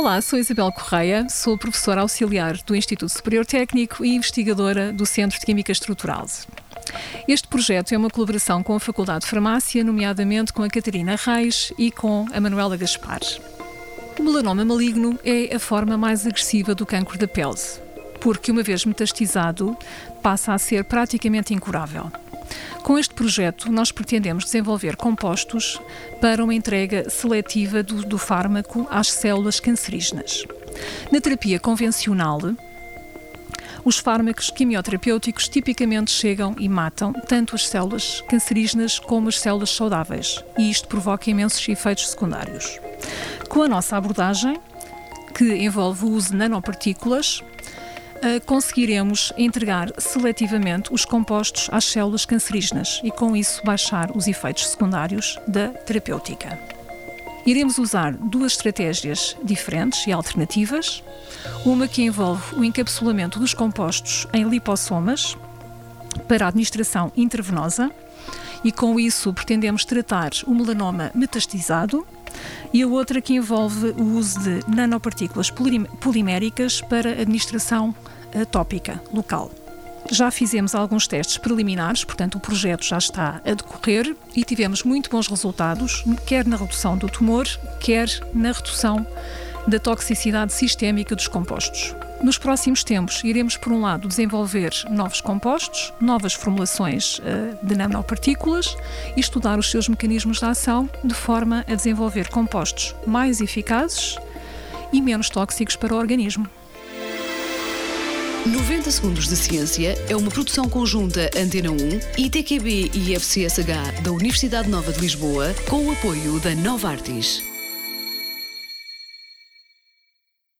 Olá, sou Isabel Correia, sou professora auxiliar do Instituto Superior Técnico e investigadora do Centro de Química Estrutural. Este projeto é uma colaboração com a Faculdade de Farmácia, nomeadamente com a Catarina Reis e com a Manuela Gaspar. O melanoma maligno é a forma mais agressiva do cancro da pele, porque, uma vez metastizado, passa a ser praticamente incurável. Com este projeto, nós pretendemos desenvolver compostos para uma entrega seletiva do, do fármaco às células cancerígenas. Na terapia convencional, os fármacos quimioterapêuticos tipicamente chegam e matam tanto as células cancerígenas como as células saudáveis, e isto provoca imensos efeitos secundários. Com a nossa abordagem, que envolve o uso de nanopartículas, conseguiremos entregar seletivamente os compostos às células cancerígenas e, com isso, baixar os efeitos secundários da terapêutica. Iremos usar duas estratégias diferentes e alternativas. Uma que envolve o encapsulamento dos compostos em lipossomas para administração intravenosa e com isso pretendemos tratar o melanoma metastizado e a outra que envolve o uso de nanopartículas poliméricas para administração tópica local. Já fizemos alguns testes preliminares, portanto, o projeto já está a decorrer e tivemos muito bons resultados, quer na redução do tumor, quer na redução da toxicidade sistémica dos compostos. Nos próximos tempos, iremos, por um lado, desenvolver novos compostos, novas formulações uh, de nanopartículas e estudar os seus mecanismos de ação de forma a desenvolver compostos mais eficazes e menos tóxicos para o organismo. 90 Segundos de Ciência é uma produção conjunta Antena 1, ITQB e FCSH da Universidade Nova de Lisboa, com o apoio da Nova Artis.